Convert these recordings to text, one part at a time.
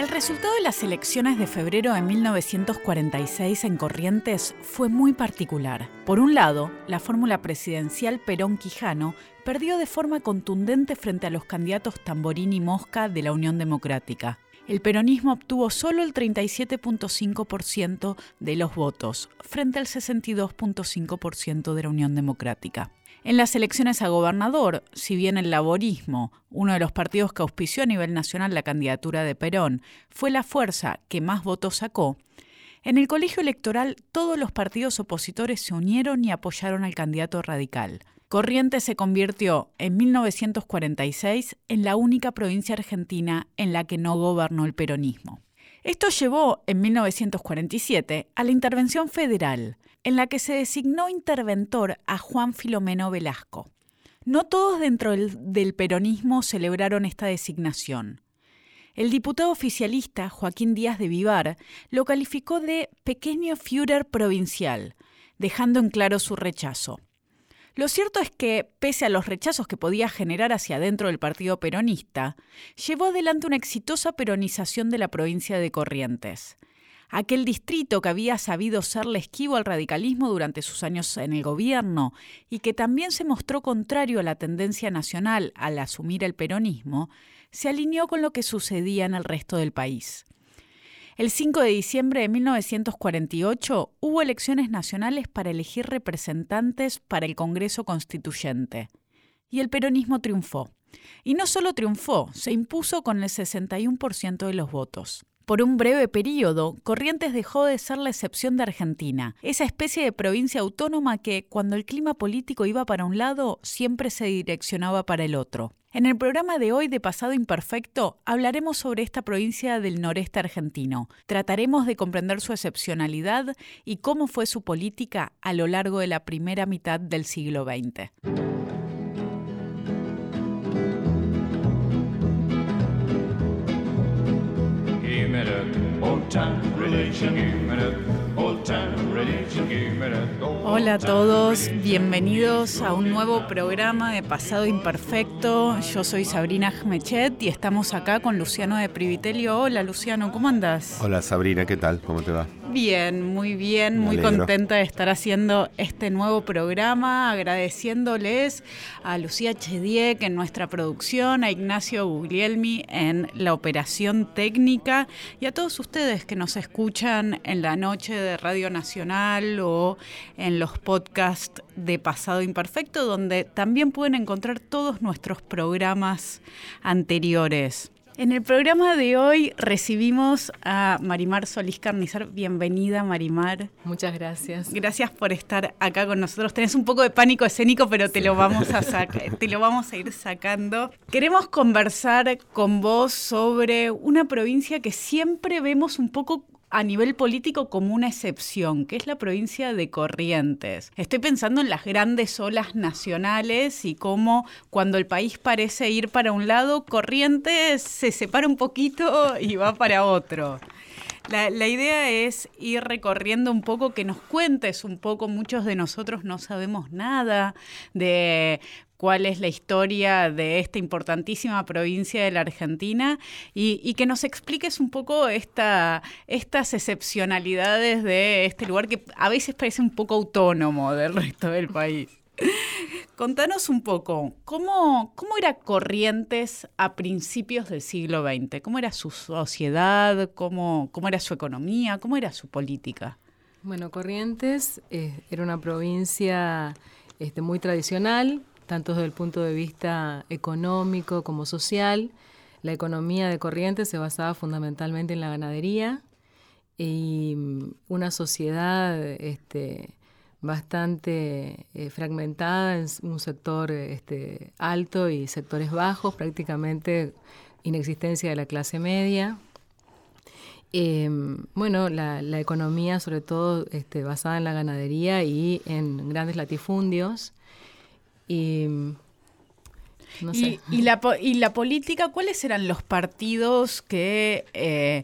El resultado de las elecciones de febrero de 1946 en Corrientes fue muy particular. Por un lado, la fórmula presidencial Perón-Quijano perdió de forma contundente frente a los candidatos Tamborín y Mosca de la Unión Democrática. El peronismo obtuvo solo el 37.5% de los votos, frente al 62.5% de la Unión Democrática. En las elecciones a gobernador, si bien el laborismo, uno de los partidos que auspició a nivel nacional la candidatura de Perón, fue la fuerza que más votos sacó, en el colegio electoral todos los partidos opositores se unieron y apoyaron al candidato radical. Corrientes se convirtió en 1946 en la única provincia argentina en la que no gobernó el peronismo. Esto llevó en 1947 a la intervención federal, en la que se designó interventor a Juan Filomeno Velasco. No todos dentro del, peronismo celebraron esta designación. El diputado oficialista Joaquín Díaz de Vivar lo calificó de pequeño Führer provincial, dejando en claro su rechazo. Lo cierto es que, pese a los rechazos que podía generar hacia adentro del partido peronista, llevó adelante una exitosa peronización de la provincia de Corrientes aquel distrito que había sabido serle esquivo al radicalismo durante sus años en el gobierno y que también se mostró contrario a la tendencia nacional al asumir el peronismo, se alineó con lo que sucedía en el resto del país. El 5 de diciembre de 1948 hubo elecciones nacionales para elegir representantes para el Congreso Constituyente. Y el peronismo triunfó. Y no solo triunfó, se impuso con el 61% de los votos. Por un breve periodo, Corrientes dejó de ser la excepción de Argentina, esa especie de provincia autónoma que, cuando el clima político iba para un lado, siempre se direccionaba para el otro. En el programa de hoy de Pasado Imperfecto hablaremos sobre esta provincia del noreste argentino. Trataremos de comprender su excepcionalidad y cómo fue su política a lo largo de la primera mitad del siglo XX. old time relation. Give it old time Hola a todos, bienvenidos a un nuevo programa de Pasado Imperfecto. Yo soy Sabrina Jmechet y estamos acá con Luciano de Privitelio. Hola Luciano, ¿cómo andas? Hola Sabrina, ¿qué tal? ¿Cómo te va? Bien, muy bien, muy contenta de estar haciendo este nuevo programa, agradeciéndoles a Lucía Chediek en nuestra producción, a Ignacio Guglielmi en la operación técnica y a todos ustedes que nos escuchan en la noche de Radio Nacional o en los podcasts de Pasado Imperfecto, donde también pueden encontrar todos nuestros programas anteriores. En el programa de hoy recibimos a Marimar Solís Carnizar. Bienvenida, Marimar. Muchas gracias. Gracias por estar acá con nosotros. Tenés un poco de pánico escénico, pero te lo vamos a te lo vamos a ir sacando. Queremos conversar con vos sobre una provincia que siempre vemos un poco a nivel político como una excepción, que es la provincia de Corrientes. Estoy pensando en las grandes olas nacionales y cómo cuando el país parece ir para un lado, Corrientes se separa un poquito y va para otro. La, la, idea es ir recorriendo un poco, que nos cuentes un poco, muchos de nosotros no sabemos nada de cuál es la historia de esta importantísima provincia de la Argentina y, que nos expliques un poco esta, estas excepcionalidades de este lugar que a veces parece un poco autónomo del resto del país. Contanos un poco, ¿cómo, ¿cómo era Corrientes a principios del siglo XX? ¿Cómo era su sociedad? ¿Cómo, cómo era su economía? ¿Cómo era su política? Bueno, Corrientes eh, era una provincia este, muy tradicional, tanto desde el punto de vista económico como social. La economía de Corrientes se basaba fundamentalmente en la ganadería y mm, una sociedad este, bastante eh, fragmentada en un sector este, alto y sectores bajos, prácticamente inexistencia de la clase media. Em, bueno, la, economía sobre todo este, basada en la ganadería y en grandes latifundios. Y, y, la, y la política, ¿cuáles eran los partidos que eh,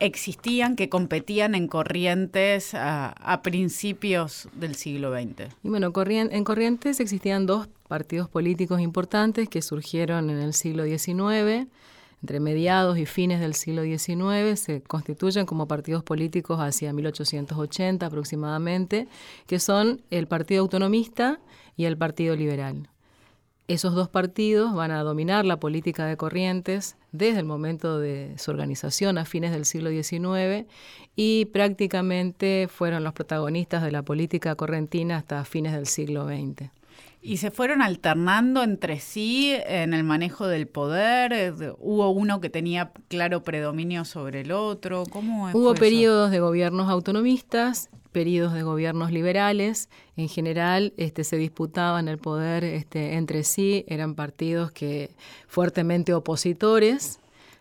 existían, que competían en Corrientes a, principios del siglo XX? Y bueno, en Corrientes existían dos partidos políticos importantes que surgieron en el siglo XIX, entre mediados y fines del siglo XIX, se constituyen como partidos políticos hacia 1880 aproximadamente, que son el Partido Autonomista y el Partido Liberal. Esos dos partidos van a dominar la política de Corrientes desde el momento de su organización a fines del siglo XIX y prácticamente fueron los protagonistas de la política correntina hasta fines del siglo XX. ¿Y se fueron alternando entre sí en el manejo del poder? ¿Hubo uno que tenía claro predominio sobre el otro? ¿Cómo Hubo periodos de gobiernos autonomistas, periodos de gobiernos liberales. En general este, se disputaban el poder este, entre sí, eran partidos que fuertemente opositores,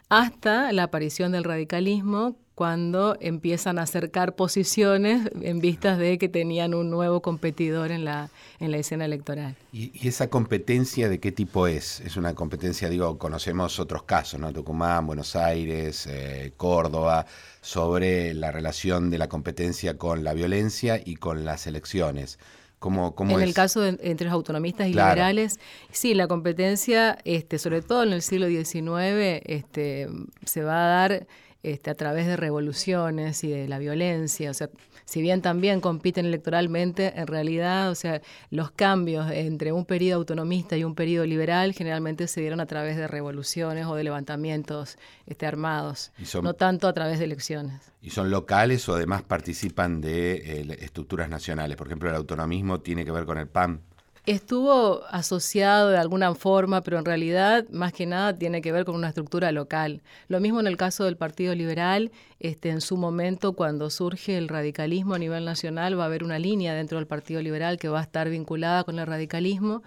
hasta la aparición del radicalismo cuando empiezan a acercar posiciones en vistas de que tenían un nuevo competidor en la, en la escena electoral. ¿Y, esa competencia de qué tipo es? Es una competencia, digo, conocemos otros casos, ¿no? Tucumán, Buenos Aires, eh, Córdoba, sobre la relación de la competencia con la violencia y con las elecciones. ¿Cómo, en el caso de, entre los autonomistas y liberales, sí, la competencia, este, sobre todo en el siglo XIX, este, se va a dar este, a través de revoluciones y de la violencia. O sea, si bien también compiten electoralmente, en realidad, o sea, los cambios entre un periodo autonomista y un periodo liberal generalmente se dieron a través de revoluciones o de levantamientos este, armados, no tanto a través de elecciones. ¿Y son locales o además participan de eh, estructuras nacionales? Por ejemplo, el autonomismo tiene que ver con el PAN. Estuvo asociado de alguna forma, pero en realidad más que nada tiene que ver con una estructura local. Lo mismo en el caso del Partido Liberal, este, en su momento cuando surge el radicalismo a nivel nacional va a haber una línea dentro del Partido Liberal que va a estar vinculada con el radicalismo.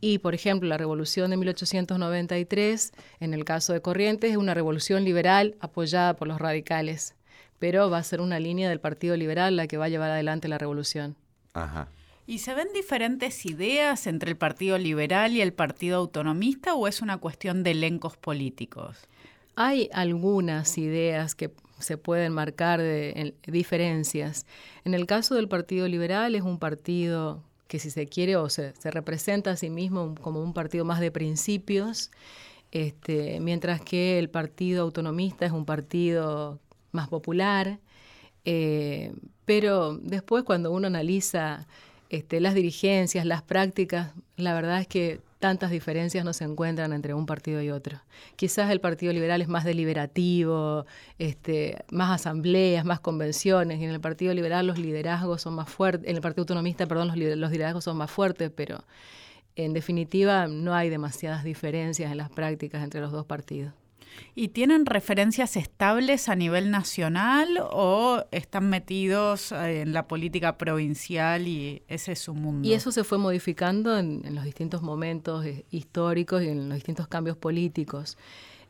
Y, por ejemplo, la revolución de 1893, en el caso de Corrientes, es una revolución liberal apoyada por los radicales, pero va a ser una línea del Partido Liberal la que va a llevar adelante la revolución. Ajá. ¿Y se ven diferentes ideas entre el Partido Liberal y el Partido Autonomista o es una cuestión de elencos políticos? Hay algunas ideas que se pueden marcar de diferencias. En el caso del Partido Liberal es un partido que si se quiere o se, representa a sí mismo como un partido más de principios, este, mientras que el Partido Autonomista es un partido más popular. Eh, pero después cuando uno analiza este, las dirigencias, las prácticas, la verdad es que tantas diferencias no se encuentran entre un partido y otro. Quizás el Partido Liberal es más deliberativo, este, más asambleas, más convenciones, y en el Partido Liberal los liderazgos son más fuertes, en el Partido Autonomista, perdón, los, los liderazgos son más fuertes, pero en definitiva no hay demasiadas diferencias en las prácticas entre los dos partidos. ¿Y tienen referencias estables a nivel nacional o están metidos eh, en la política provincial y ese es su mundo? Y eso se fue modificando en, los distintos momentos eh, históricos y en los distintos cambios políticos.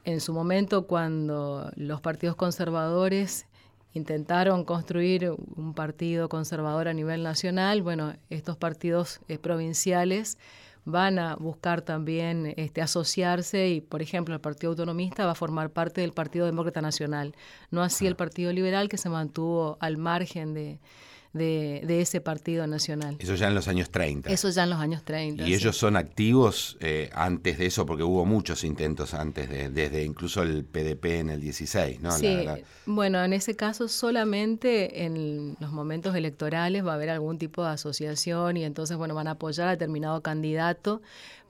En su momento, cuando los partidos conservadores intentaron construir un partido conservador a nivel nacional, bueno, estos partidos eh, provinciales van a buscar también este, asociarse y, por ejemplo, el Partido Autonomista va a formar parte del Partido Demócrata Nacional, no así el Partido Liberal que se mantuvo al margen de, de, ese partido nacional. Eso ya en los años 30. Eso ya en los años 30. ¿Y ellos son activos eh, antes de eso? Porque hubo muchos intentos antes, de, desde incluso el PDP en el 16, ¿no? Sí, bueno, en ese caso solamente en los momentos electorales va a haber algún tipo de asociación y entonces, bueno, van a apoyar a determinado candidato,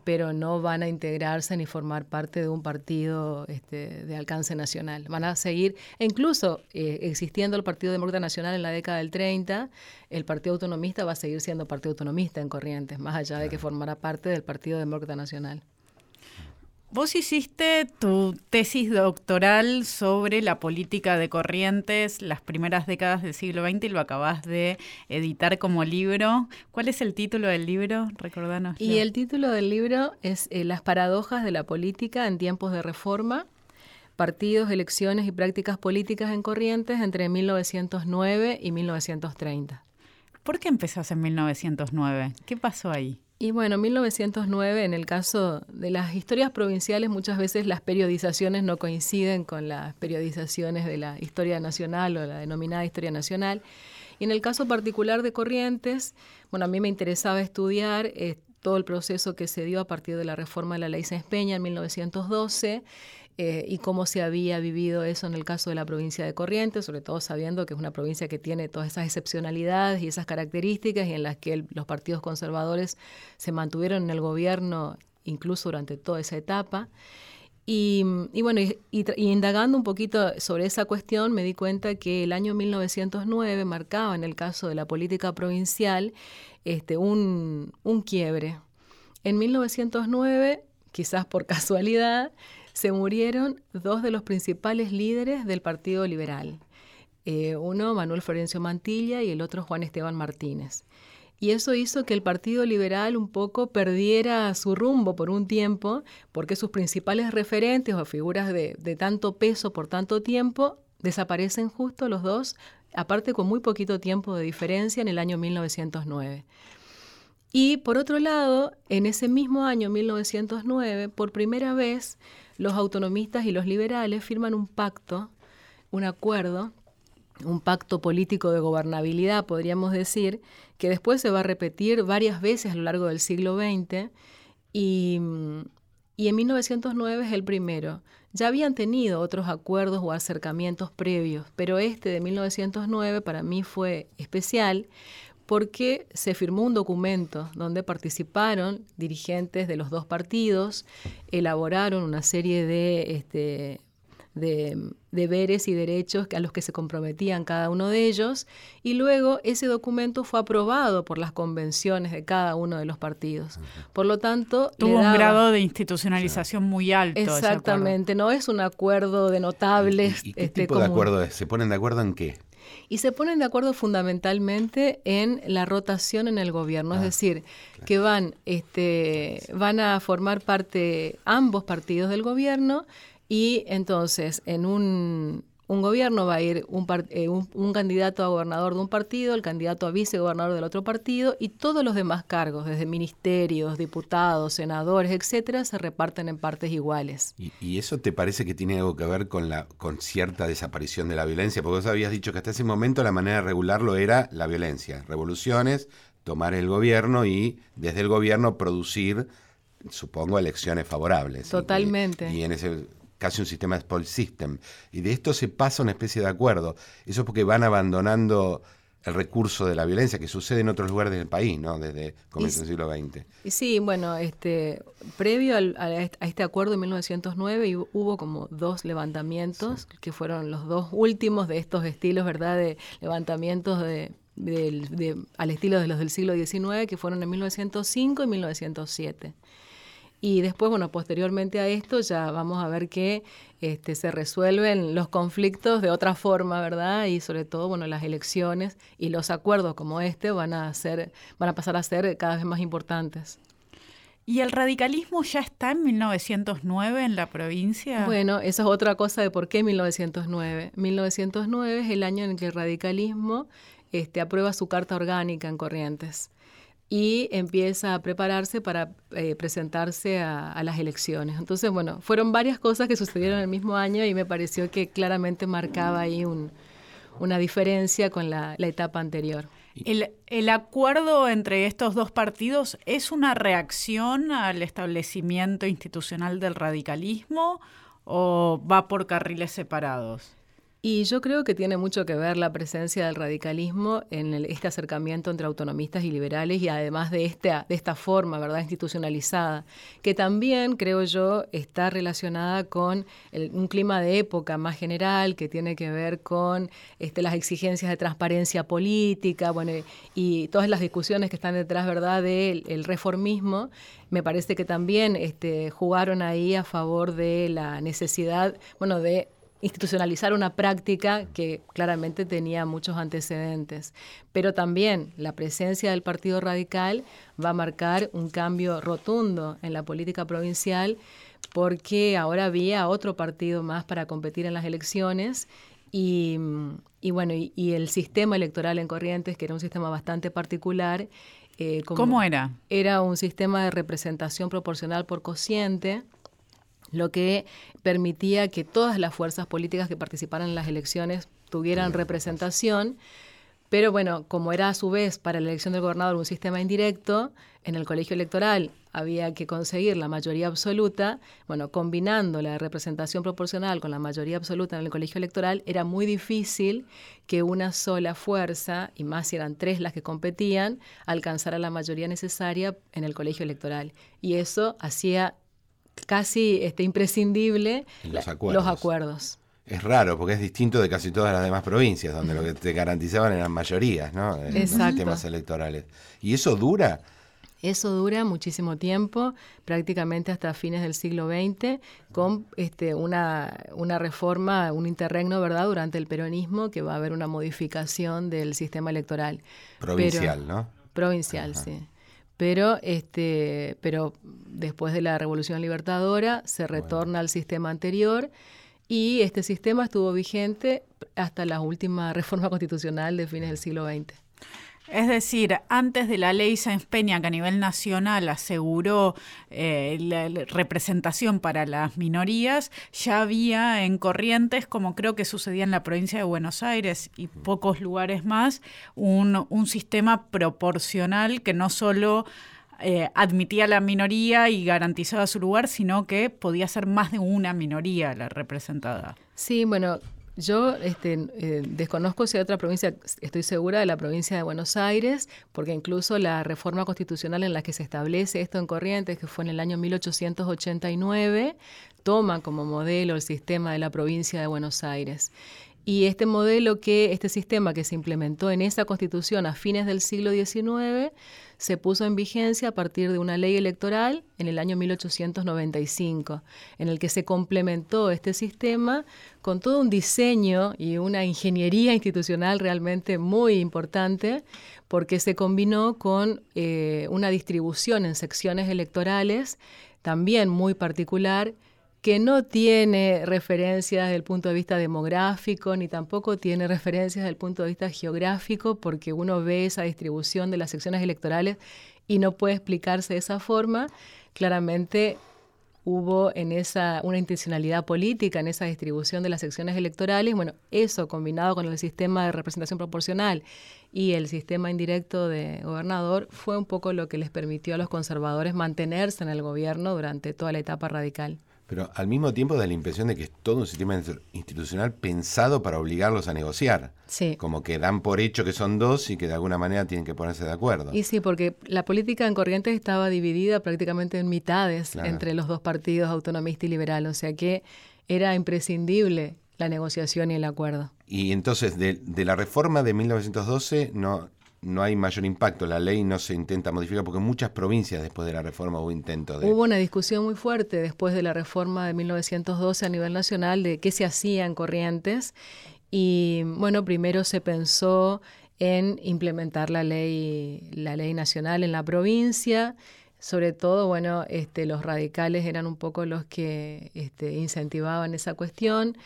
pero no van a integrarse ni formar parte de un partido este, de alcance nacional. Van a seguir, e incluso eh, existiendo el Partido Demócrata Nacional en la década del 30, el Partido Autonomista va a seguir siendo Partido Autonomista en Corrientes, más allá de que formará parte del Partido Demócrata Nacional. Vos hiciste tu tesis doctoral sobre la política de Corrientes las primeras décadas del siglo XX y lo acabás de editar como libro. ¿Cuál es el título del libro? Recordanos. Y el título del libro es eh, Las paradojas de la política en tiempos de reforma, partidos, elecciones y prácticas políticas en Corrientes entre 1909 y 1930. ¿Por qué empezás en 1909? ¿Qué pasó ahí? Y bueno, 1909, en el caso de las historias provinciales, muchas veces las periodizaciones no coinciden con las periodizaciones de la historia nacional o la denominada historia nacional. Y en el caso particular de Corrientes, bueno, a mí me interesaba estudiar eh, todo el proceso que se dio a partir de la reforma de la ley Sáenz Peña en 1912 eh, y cómo se había vivido eso en el caso de la provincia de Corrientes, sobre todo sabiendo que es una provincia que tiene todas esas excepcionalidades y esas características y en las que los partidos conservadores se mantuvieron en el gobierno incluso durante toda esa etapa. Y, bueno, y, indagando un poquito sobre esa cuestión, me di cuenta que el año 1909 marcaba en el caso de la política provincial este, un, un quiebre. En 1909, quizás por casualidad, se murieron dos de los principales líderes del Partido Liberal. Eh, uno, Manuel Florencio Mantilla, y el otro, Juan Esteban Martínez y eso hizo que el Partido Liberal un poco perdiera su rumbo por un tiempo, porque sus principales referentes o figuras de, tanto peso por tanto tiempo desaparecen justo los dos, aparte con muy poquito tiempo de diferencia en el año 1909. Y por otro lado, en ese mismo año 1909, por primera vez, los autonomistas y los liberales firman un pacto, un acuerdo, un pacto político de gobernabilidad, podríamos decir, que después se va a repetir varias veces a lo largo del siglo XX y, en 1909 es el primero. Ya habían tenido otros acuerdos o acercamientos previos, pero este de 1909 para mí fue especial porque se firmó un documento donde participaron dirigentes de los dos partidos, elaboraron una serie de este, de deberes y derechos a los que se comprometían cada uno de ellos, y luego ese documento fue aprobado por las convenciones de cada uno de los partidos. Por lo tanto... Tuvo un grado de institucionalización muy alto. Exactamente, no es un acuerdo de notables. ¿Y, qué este, tipo de acuerdo es? ¿Se ponen de acuerdo en qué? Y se ponen de acuerdo fundamentalmente en la rotación en el gobierno, es ah, decir, que van, este, van a formar parte ambos partidos del gobierno y entonces, en un, gobierno va a ir eh, un, un, candidato a gobernador de un partido, el candidato a vicegobernador del otro partido y todos los demás cargos, desde ministerios, diputados, senadores, etcétera, se reparten en partes iguales. ¿Y, eso te parece que tiene algo que ver con la con cierta desaparición de la violencia? Porque vos habías dicho que hasta ese momento la manera de regularlo era la violencia, revoluciones, tomar el gobierno y desde el gobierno producir, supongo, elecciones favorables. Totalmente. y en ese casi un sistema de spoil system. Y de esto se pasa una especie de acuerdo. Eso es porque van abandonando el recurso de la violencia que sucede en otros lugares del país, ¿no? Desde comienzo del siglo XX. Sí, bueno, este, previo a, este acuerdo en 1909 hubo como dos levantamientos, que fueron los dos últimos de estos estilos, ¿verdad? De levantamientos de, al estilo de los del siglo XIX, que fueron en 1905 y 1907. Y después, bueno, posteriormente a esto ya vamos a ver que este, se resuelven los conflictos de otra forma, ¿verdad? Y sobre todo, bueno, las elecciones y los acuerdos como este van a, ser, van a pasar a ser cada vez más importantes. ¿Y el radicalismo ya está en 1909 en la provincia? Bueno, esa es otra cosa de por qué 1909. 1909 es el año en que el radicalismo este, aprueba su carta orgánica en Corrientes y empieza a prepararse para eh, presentarse a, las elecciones. Entonces, bueno, fueron varias cosas que sucedieron el mismo año y me pareció que claramente marcaba ahí una diferencia con la, etapa anterior. El, ¿El, acuerdo entre estos dos partidos es una reacción al establecimiento institucional del radicalismo o va por carriles separados? Y yo creo que tiene mucho que ver la presencia del radicalismo en este acercamiento entre autonomistas y liberales y además de esta, de esta forma, ¿verdad?, institucionalizada, que también, creo yo, está relacionada con un clima de época más general que tiene que ver con este, las exigencias de transparencia política, bueno, y todas las discusiones que están detrás, ¿verdad?, del reformismo me parece que también este, jugaron ahí a favor de la necesidad, bueno, de institucionalizar una práctica que claramente tenía muchos antecedentes. Pero también la presencia del Partido Radical va a marcar un cambio rotundo en la política provincial porque ahora había otro partido más para competir en las elecciones y, bueno, y, el sistema electoral en Corrientes, que era un sistema bastante particular. Eh, ¿Cómo era? Era un sistema de representación proporcional por cociente, lo que permitía que todas las fuerzas políticas que participaran en las elecciones tuvieran representación, Pero bueno, como era a su vez para la elección del gobernador un sistema indirecto, en el colegio electoral había que conseguir la mayoría absoluta, bueno, combinando la representación proporcional con la mayoría absoluta en el colegio electoral, era muy difícil que una sola fuerza, y más si eran tres las que competían, alcanzara la mayoría necesaria en el colegio electoral. Y eso hacía casi este, imprescindible los acuerdos. los acuerdos. Es raro porque es distinto de casi todas las demás provincias, donde lo que te garantizaban eran mayorías, ¿no? En los sistemas electorales. ¿Y eso dura? Eso dura muchísimo tiempo, prácticamente hasta fines del siglo XX, con este, una, una reforma, un interregno, ¿verdad?, durante el peronismo, que va a haber una modificación del sistema electoral. Provincial, ¿no? Provincial, sí. Pero, este, pero después de la Revolución Libertadora se retorna al sistema anterior y este sistema estuvo vigente hasta la última reforma constitucional de fines del siglo XX. Es decir, antes de la ley Sáenz Peña, que a nivel nacional aseguró eh, la, representación para las minorías, ya había en Corrientes, como creo que sucedía en la provincia de Buenos Aires y pocos lugares más, un, un sistema proporcional que no solo eh, admitía la minoría y garantizaba su lugar, sino que podía ser más de una minoría la representada. Sí, bueno, yo este, eh, desconozco si hay otra provincia, estoy segura de la provincia de Buenos Aires, porque incluso la reforma constitucional en la que se establece esto en Corrientes, que fue en el año 1889, toma como modelo el sistema de la provincia de Buenos Aires. Y este modelo que, este sistema que se implementó en esa constitución a fines del siglo XIX, se puso en vigencia a partir de una ley electoral en el año 1895, en el que se complementó este sistema con todo un diseño y una ingeniería institucional realmente muy importante, porque se combinó con eh, una distribución en secciones electorales también muy particular que no tiene referencias desde el punto de vista demográfico, ni tampoco tiene referencias desde el punto de vista geográfico, porque uno ve esa distribución de las secciones electorales y no puede explicarse de esa forma. Claramente hubo en esa una intencionalidad política en esa distribución de las secciones electorales. Bueno, eso combinado con el sistema de representación proporcional y el sistema indirecto de gobernador fue un poco lo que les permitió a los conservadores mantenerse en el gobierno durante toda la etapa radical. Pero al mismo tiempo da la impresión de que es todo un sistema institucional pensado para obligarlos a negociar. Sí. Como que dan por hecho que son dos y que de alguna manera tienen que ponerse de acuerdo. Y sí, porque la política en Corrientes estaba dividida prácticamente en mitades entre los dos partidos, autonomista y liberal. O sea que era imprescindible la negociación y el acuerdo. Y entonces, de, de la reforma de 1912 no, no hay mayor impacto, la ley no se intenta modificar porque en muchas provincias después de la reforma hubo intento de... Hubo una discusión muy fuerte después de la reforma de 1912 a nivel nacional de qué se hacía en Corrientes y bueno, primero se pensó en implementar la ley, la ley nacional en la provincia, sobre todo, bueno, este, los radicales eran un poco los que este, incentivaban esa cuestión.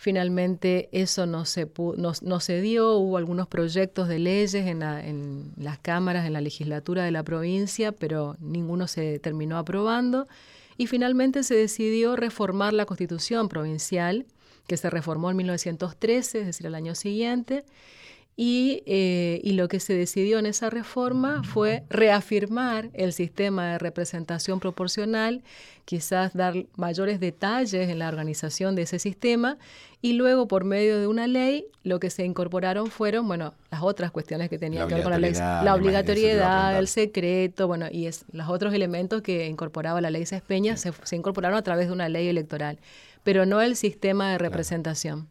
Finalmente eso no se, no, se dio, hubo algunos proyectos de leyes en, en, las cámaras, en la legislatura de la provincia, pero ninguno se terminó aprobando. Y finalmente se decidió reformar la constitución provincial, que se reformó en 1913, es decir, el año siguiente, eh, y, lo que se decidió en esa reforma fue reafirmar el sistema de representación proporcional, quizás dar mayores detalles en la organización de ese sistema y luego por medio de una ley lo que se incorporaron fueron, bueno, las otras cuestiones que tenían que ver con la ley, la obligatoriedad, el secreto, bueno, y es, los otros elementos que incorporaba la ley Cespeña se, se, incorporaron a través de una ley electoral, pero no el sistema de representación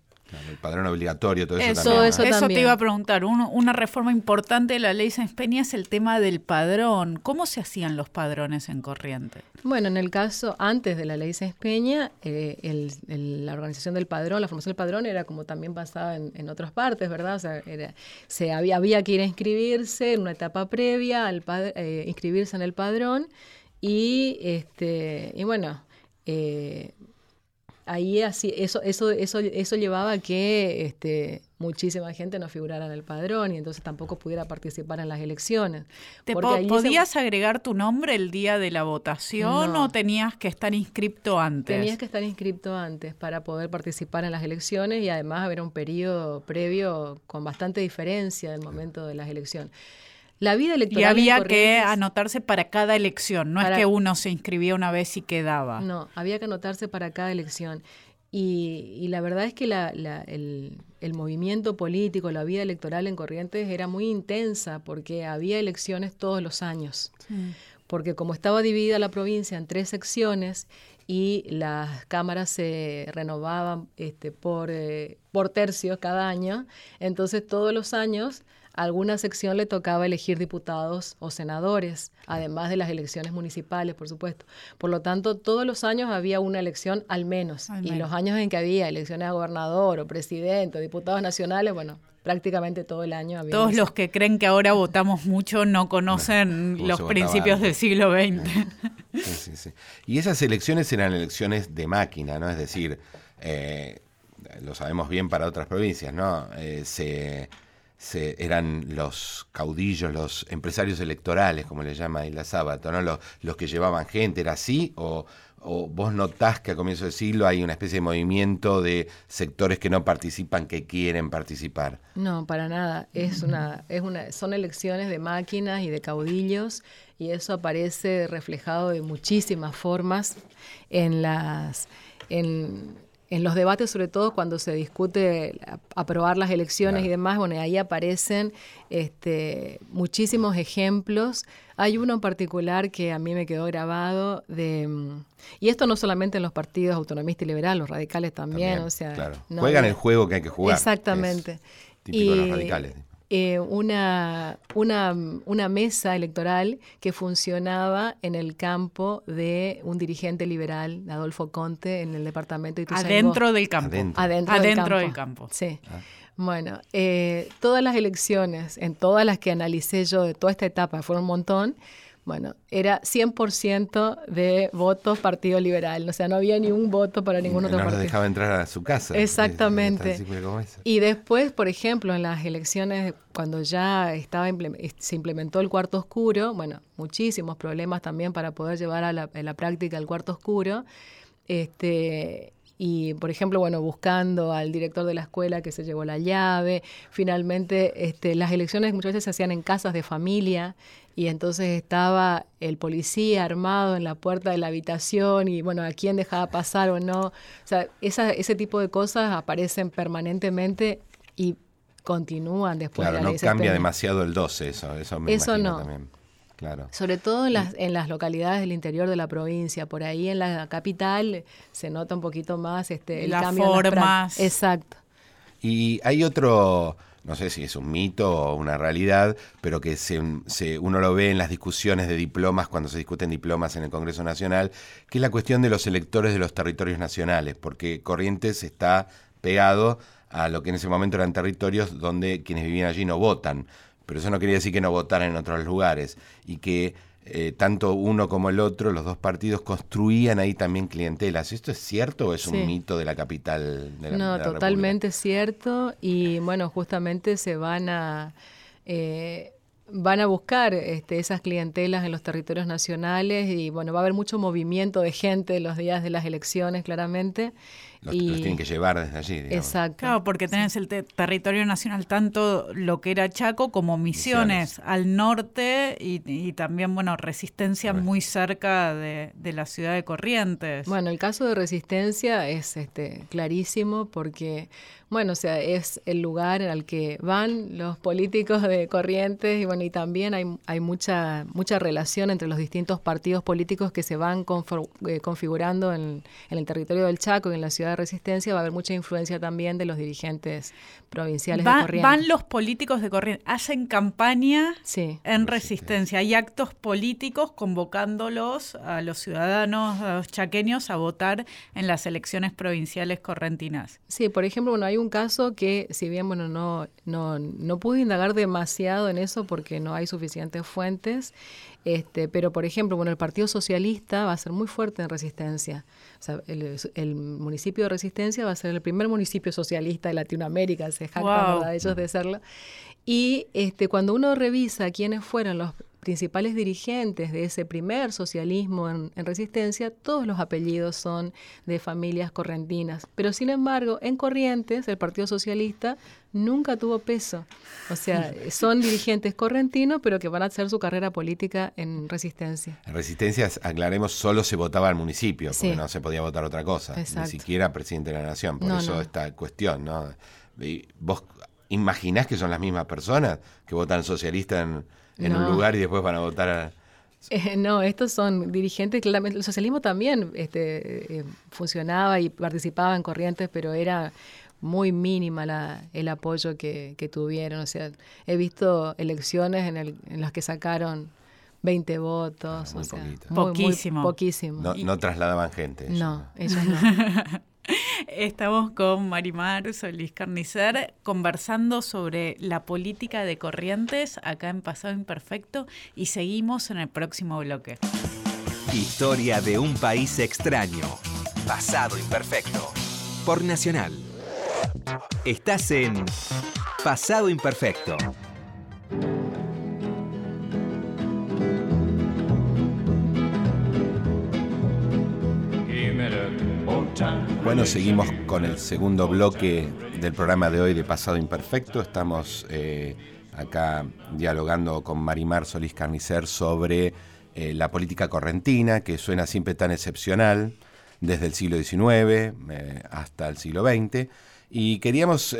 el padrón obligatorio, todo eso, eso también. Eso, te iba a preguntar. una reforma importante de la ley Sáenz Peña es el tema del padrón. ¿Cómo se hacían los padrones en Corriente? Bueno, en el caso antes de la ley Sáenz Peña, eh, la organización del padrón, la formación del padrón era como también pasaba en, otras partes, ¿verdad? O sea, se había, había que ir a inscribirse en una etapa previa al eh, inscribirse en el padrón y, este, y bueno, eh, ahí así, eso, eso, eso, eso llevaba a que este, muchísima gente no figurara en el padrón y entonces tampoco pudiera participar en las elecciones. ¿Te ¿Podías agregar tu nombre el día de la votación o tenías que estar inscripto antes? Tenías que estar inscrito antes para poder participar en las elecciones y además haber un periodo previo con bastante diferencia del momento de las elecciones. La vida electoral. Y había que anotarse para cada elección, no es que uno se inscribía una vez y quedaba. No, había que anotarse para cada elección. Y, la verdad es que el, movimiento político, la vida electoral en Corrientes era muy intensa porque había elecciones todos los años. Porque como estaba dividida la provincia en tres secciones y las cámaras se renovaban este, por, eh, por tercios cada año, entonces todos los años alguna sección le tocaba elegir diputados o senadores, además de las elecciones municipales, por supuesto. Por lo tanto, todos los años había una elección al menos. y los años en que había elecciones a gobernador o presidente o diputados nacionales, bueno, prácticamente todo el año había. Todos los que creen que ahora votamos mucho no conocen los principios del siglo XX. Sí, sí, sí. Y esas elecciones eran elecciones de máquina, ¿no? Es decir, eh, lo sabemos bien para otras provincias, ¿no? Eh, se eran los caudillos, los empresarios electorales, como le llama Isla Sábato, ¿no? Los, los, que llevaban gente, ¿era así? O, vos notás que a comienzo del siglo hay una especie de movimiento de sectores que no participan, que quieren participar? No, para nada. Es una, es una, son elecciones de máquinas y de caudillos y eso aparece reflejado de muchísimas formas en las... En, en los debates, sobre todo cuando se discute aprobar las elecciones y demás, bueno, ahí aparecen este, muchísimos ejemplos. Hay uno en particular que a mí me quedó grabado de mm, y esto no solamente en los partidos autonomistas y liberales, los radicales también, o sea, juegan el juego que hay que jugar. Exactamente. típico de los radicales. Eh, una, una, una, mesa electoral que funcionaba en el campo de un dirigente liberal, Adolfo Conte, en el departamento de Adentro del campo. Adentro, del, campo. Sí. Ah. Bueno, eh, todas las elecciones, en todas las que analicé yo de toda esta etapa, fueron un montón, bueno, era 100% de votos Partido Liberal, o sea, no había ni un voto para ningún otro partido. No dejaba entrar a su casa. Exactamente. Y después, por ejemplo, en las elecciones, cuando ya estaba se implementó el cuarto oscuro, bueno, muchísimos problemas también para poder llevar a la, a la práctica el cuarto oscuro. Este, y, por ejemplo, bueno, buscando al director de la escuela que se llevó la llave. Finalmente, este, las elecciones muchas veces se hacían en casas de familia y entonces estaba el policía armado en la puerta de la habitación y, bueno, a quién dejaba pasar o no. O sea, ese tipo de cosas aparecen permanentemente y continúan después claro, de la no cambia demasiado el 12 eso, eso me eso no. también. Claro. Sobre todo en las, en las localidades del interior de la provincia. Por ahí en la capital se nota un poquito más este, el las formas. Exacto. Y hay otro, no sé si es un mito o una realidad, pero que se, uno lo ve en las discusiones de diplomas, cuando se discuten diplomas en el Congreso Nacional, que es la cuestión de los electores de los territorios nacionales, porque Corrientes está pegado a lo que en ese momento eran territorios donde quienes vivían allí no votan. Pero eso no quería decir que no votaran en otros lugares y que eh, tanto uno como el otro, los dos partidos, construían ahí también clientelas. ¿Esto es cierto o es un mito de la capital de la No, totalmente cierto y bueno, justamente se van a... Eh, van a buscar este, esas clientelas en los territorios nacionales y bueno, va a haber mucho movimiento de gente los días de las elecciones, claramente. Los, y, tienen que llevar desde allí. Exacto. Claro, porque tenés el territorio nacional, tanto lo que era Chaco como Misiones, al norte y, también, bueno, Resistencia muy cerca de, de, la ciudad de Corrientes. Bueno, el caso de Resistencia es este, clarísimo porque bueno, o sea, es el lugar al que van los políticos de Corrientes y bueno, y también hay, hay mucha, mucha relación entre los distintos partidos políticos que se van eh, configurando en, el territorio del Chaco y en la ciudad de Resistencia. Va a haber mucha influencia también de los dirigentes provinciales de Corrientes. Van los políticos de Corrientes, hacen campaña en Resistencia. Hay actos políticos convocándolos a los ciudadanos, a los chaqueños a votar en las elecciones provinciales correntinas. Sí, por ejemplo, bueno, hay un caso que, si bien, bueno, no, no, no pude indagar demasiado en eso porque porque no hay suficientes fuentes. Este, pero, por ejemplo, bueno, el Partido Socialista va a ser muy fuerte en Resistencia. O sea, el, municipio de Resistencia va a ser el primer municipio socialista de Latinoamérica, se jactan de ellos de serlo. Y este, cuando uno revisa quiénes fueron los principales dirigentes de ese primer socialismo en, Resistencia, todos los apellidos son de familias correntinas. Pero sin embargo, en Corrientes, el Partido Socialista nunca tuvo peso. O sea, son dirigentes correntinos, pero que van a hacer su carrera política en Resistencia. En Resistencia, aclaremos, solo se votaba al municipio, porque no se podía votar otra cosa, ni siquiera presidente de la nación. Por eso esta cuestión, ¿no? ¿Vos imaginás que son las mismas personas que votan socialista en en un lugar y después van a votar a... Eh, no, estos son dirigentes, claramente, el socialismo también este, eh, funcionaba y participaba en corrientes, pero era muy mínima la, el apoyo que, tuvieron. O sea, he visto elecciones en, el, en las que sacaron 20 votos. Ah, o sea, poquísimo. poquísimo. No, no, trasladaban gente. No, ellos no. Estamos con Marimar Solís Carnicer conversando sobre la política de corrientes acá en Pasado Imperfecto y seguimos en el próximo bloque. Historia de un país extraño. Pasado Imperfecto. Por Nacional. Estás en Pasado Imperfecto. Bueno, seguimos con el segundo bloque del programa de hoy de Pasado Imperfecto. Estamos eh, acá dialogando con Marimar Solís Carnicer sobre eh, la política correntina, que suena siempre tan excepcional desde el siglo XIX eh, hasta el siglo XX. Y queríamos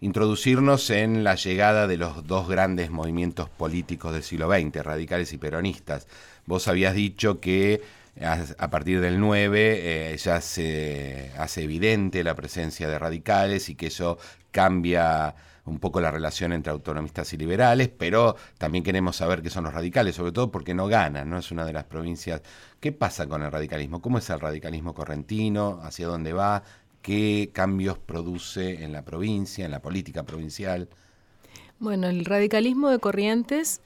introducirnos en la llegada de los dos grandes movimientos políticos del siglo XX, radicales y peronistas. Vos habías dicho que a, partir del 9 eh, ya se hace evidente la presencia de radicales y que eso cambia un poco la relación entre autonomistas y liberales, pero también queremos saber qué son los radicales, sobre todo porque no ganan, no es una de las provincias. ¿Qué pasa con el radicalismo? ¿Cómo es el radicalismo correntino? ¿Hacia dónde va? ¿Qué cambios produce en la provincia, en la política provincial? Bueno, el radicalismo de Corrientes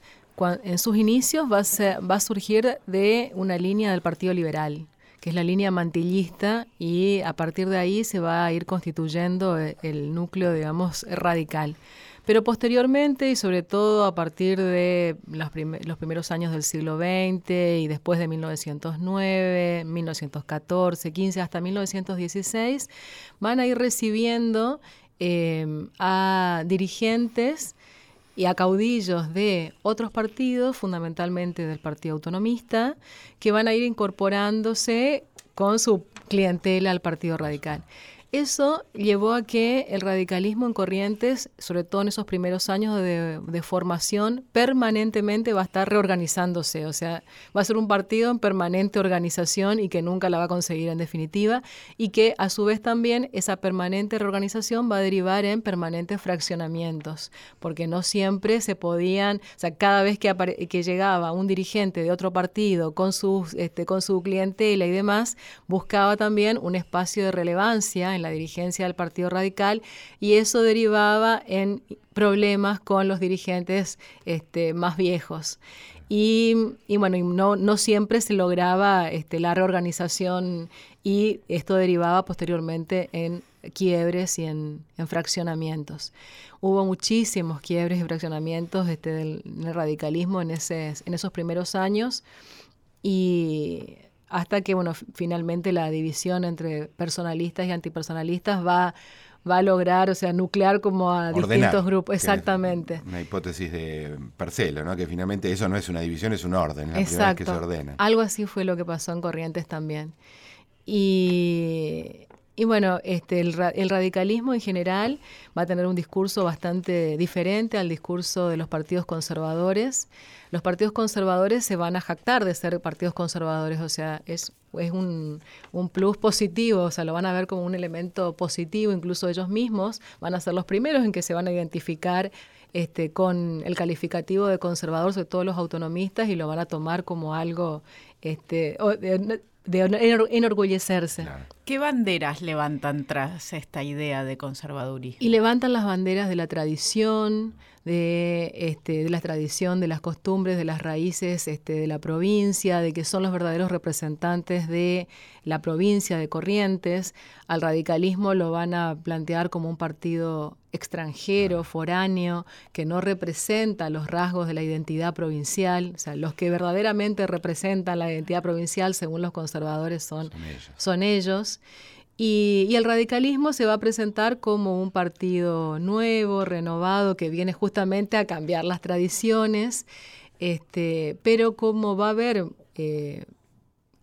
en sus inicios va a, va a surgir de una línea del Partido Liberal, que es la línea mantillista, y a partir de ahí se va a ir constituyendo eh, el núcleo, digamos, radical. Pero posteriormente, y sobre todo a partir de los, los, primeros años del siglo XX y después de 1909, 1914, 15 hasta 1916, van a ir recibiendo eh, a dirigentes y a caudillos de otros partidos, fundamentalmente del Partido Autonomista, que van a ir incorporándose con su clientela al Partido Radical. Eso llevó a que el radicalismo en Corrientes, sobre todo en esos primeros años de, formación, permanentemente va a estar reorganizándose. O sea, va a ser un partido en permanente organización y que nunca la va a conseguir en definitiva. Y que a su vez también esa permanente reorganización va a derivar en permanentes fraccionamientos. Porque no siempre se podían, o sea, cada vez que, que llegaba un dirigente de otro partido con, sus, este, con su clientela y demás, buscaba también un espacio de relevancia en la dirigencia del Partido Radical y eso derivaba en problemas con los dirigentes este, más viejos. Y, bueno, no, siempre se lograba este, la reorganización y esto derivaba posteriormente en quiebres y en, fraccionamientos. Hubo muchísimos quiebres y fraccionamientos este, del, radicalismo en, en esos primeros años y hasta que, bueno, finalmente la división entre personalistas y antipersonalistas va, va a lograr, o sea, nuclear como a distintos grupos. Exactamente. Una hipótesis de Parcelo, ¿no? Que finalmente eso no es una división, es un orden, la primera vez que se ordena. Algo así fue lo que pasó en Corrientes también. Y y bueno, este, el, radicalismo en general va a tener un discurso bastante diferente al discurso de los partidos conservadores. Los partidos conservadores se van a jactar de ser partidos conservadores, o sea, es, un, plus positivo, o sea, lo van a ver como un elemento positivo, incluso ellos mismos van a ser los primeros en que se van a identificar este, con el calificativo de conservador, sobre todo los autonomistas, y lo van a tomar como algo este, de enorgullecerse. ¿Qué banderas levantan tras esta idea de conservadurismo? Y levantan las banderas de la tradición, de, este, de la tradición, de las costumbres, de las raíces este, de la provincia, de que son los verdaderos representantes de la provincia de Corrientes. Al radicalismo lo van a plantear como un partido extranjero, foráneo, que no representa los rasgos de la identidad provincial, o sea, los que verdaderamente representan la identidad provincial, según los conservadores, son, Son ellos. Y, el radicalismo se va a presentar como un partido nuevo, renovado, que viene justamente a cambiar las tradiciones, este, pero como va a haber, eh,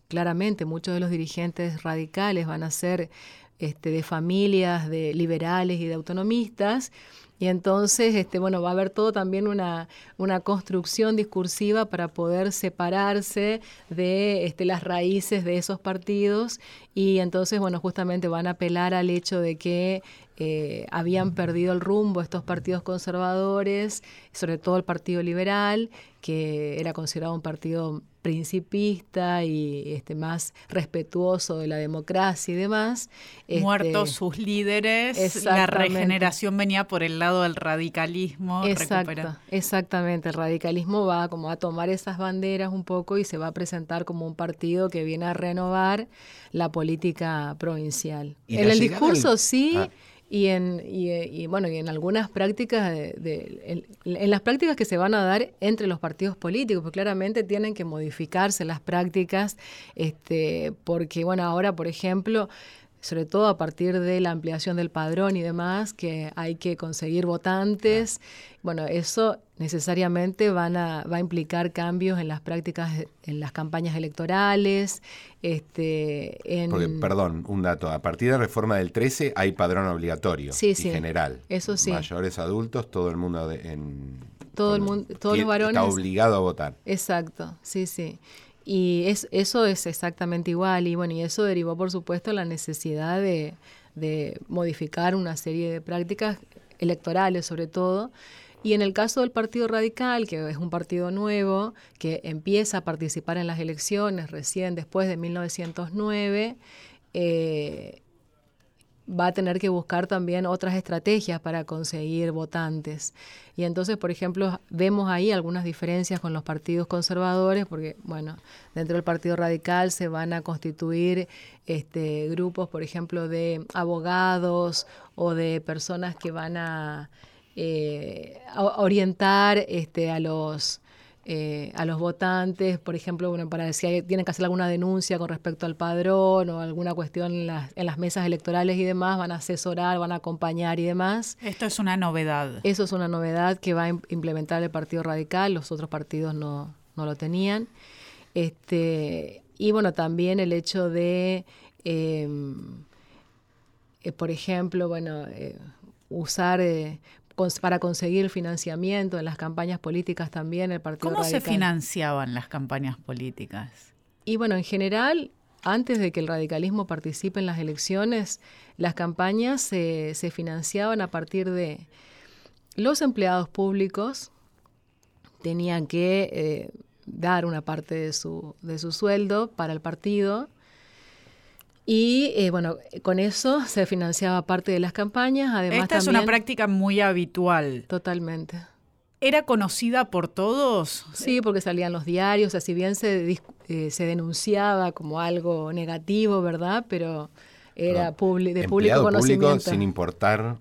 claramente muchos de los dirigentes radicales van a ser este, de familias de liberales y de autonomistas, y entonces, este, bueno, va a haber todo también una, una construcción discursiva para poder separarse de este, las raíces de esos partidos. Y entonces, bueno, justamente van a apelar al hecho de que eh, habían perdido el rumbo estos partidos conservadores, sobre todo el Partido Liberal, que era considerado un partido principista y este, más respetuoso de la democracia y demás. Muertos este, sus líderes, la regeneración venía por el lado del radicalismo. Exacto, exactamente, el radicalismo va como a tomar esas banderas un poco y se va a presentar como un partido que viene a renovar la política provincial. En el discurso sí. Ah y en, y, bueno, y en algunas prácticas, de, en, las prácticas que se van a dar entre los partidos políticos, pues claramente tienen que modificarse las prácticas, este, porque bueno, ahora, por ejemplo, sobre todo a partir de la ampliación del padrón y demás, que hay que conseguir votantes. Bueno, eso necesariamente van a, va a implicar cambios en las prácticas, en las campañas electorales. Este, Porque, perdón, un dato. A partir de la reforma del 13 hay padrón obligatorio sí, y sí, general. Eso sí. Mayores, adultos, todo el mundo en... Todo el mundo, todos los varones. Está obligado a votar. Exacto, sí, sí. Y es, eso es exactamente igual. Y bueno, y eso derivó, por supuesto, la necesidad de, de modificar una serie de prácticas electorales, sobre todo. Y en el caso del Partido Radical, que es un partido nuevo, que empieza a participar en las elecciones recién después de 1909, eh, va a tener que buscar también otras estrategias para conseguir votantes. Y entonces, por ejemplo, vemos ahí algunas diferencias con los partidos conservadores, porque, bueno, dentro del Partido Radical se van a constituir este, grupos, por ejemplo, de abogados o de personas que van a, eh, orientar este, a los eh, a los votantes, por ejemplo, bueno, para si tienen que hacer alguna denuncia con respecto al padrón o alguna cuestión en las, en las mesas electorales y demás, van a asesorar, van a acompañar y demás. Esto es una novedad. Eso es una novedad que va a implementar el Partido Radical, los otros partidos no, no lo tenían. Este, y bueno, también el hecho de, em, eh, por ejemplo, bueno, eh, usar para conseguir el financiamiento en las campañas políticas también el Partido ¿Cómo se financiaban las campañas políticas? Y bueno, en general, antes de que el radicalismo participe en las elecciones, las campañas se, se financiaban a partir de los empleados públicos, tenían que eh, dar una parte de su, de su sueldo para el partido y eh, bueno, con eso se financiaba parte de las campañas. Además, Esta es una práctica muy habitual. Totalmente. ¿Era conocida por todos? Sí, porque salían los diarios, o sea, si bien se, eh, se denunciaba como algo negativo, ¿verdad? Pero era de público conocimiento. Público sin importar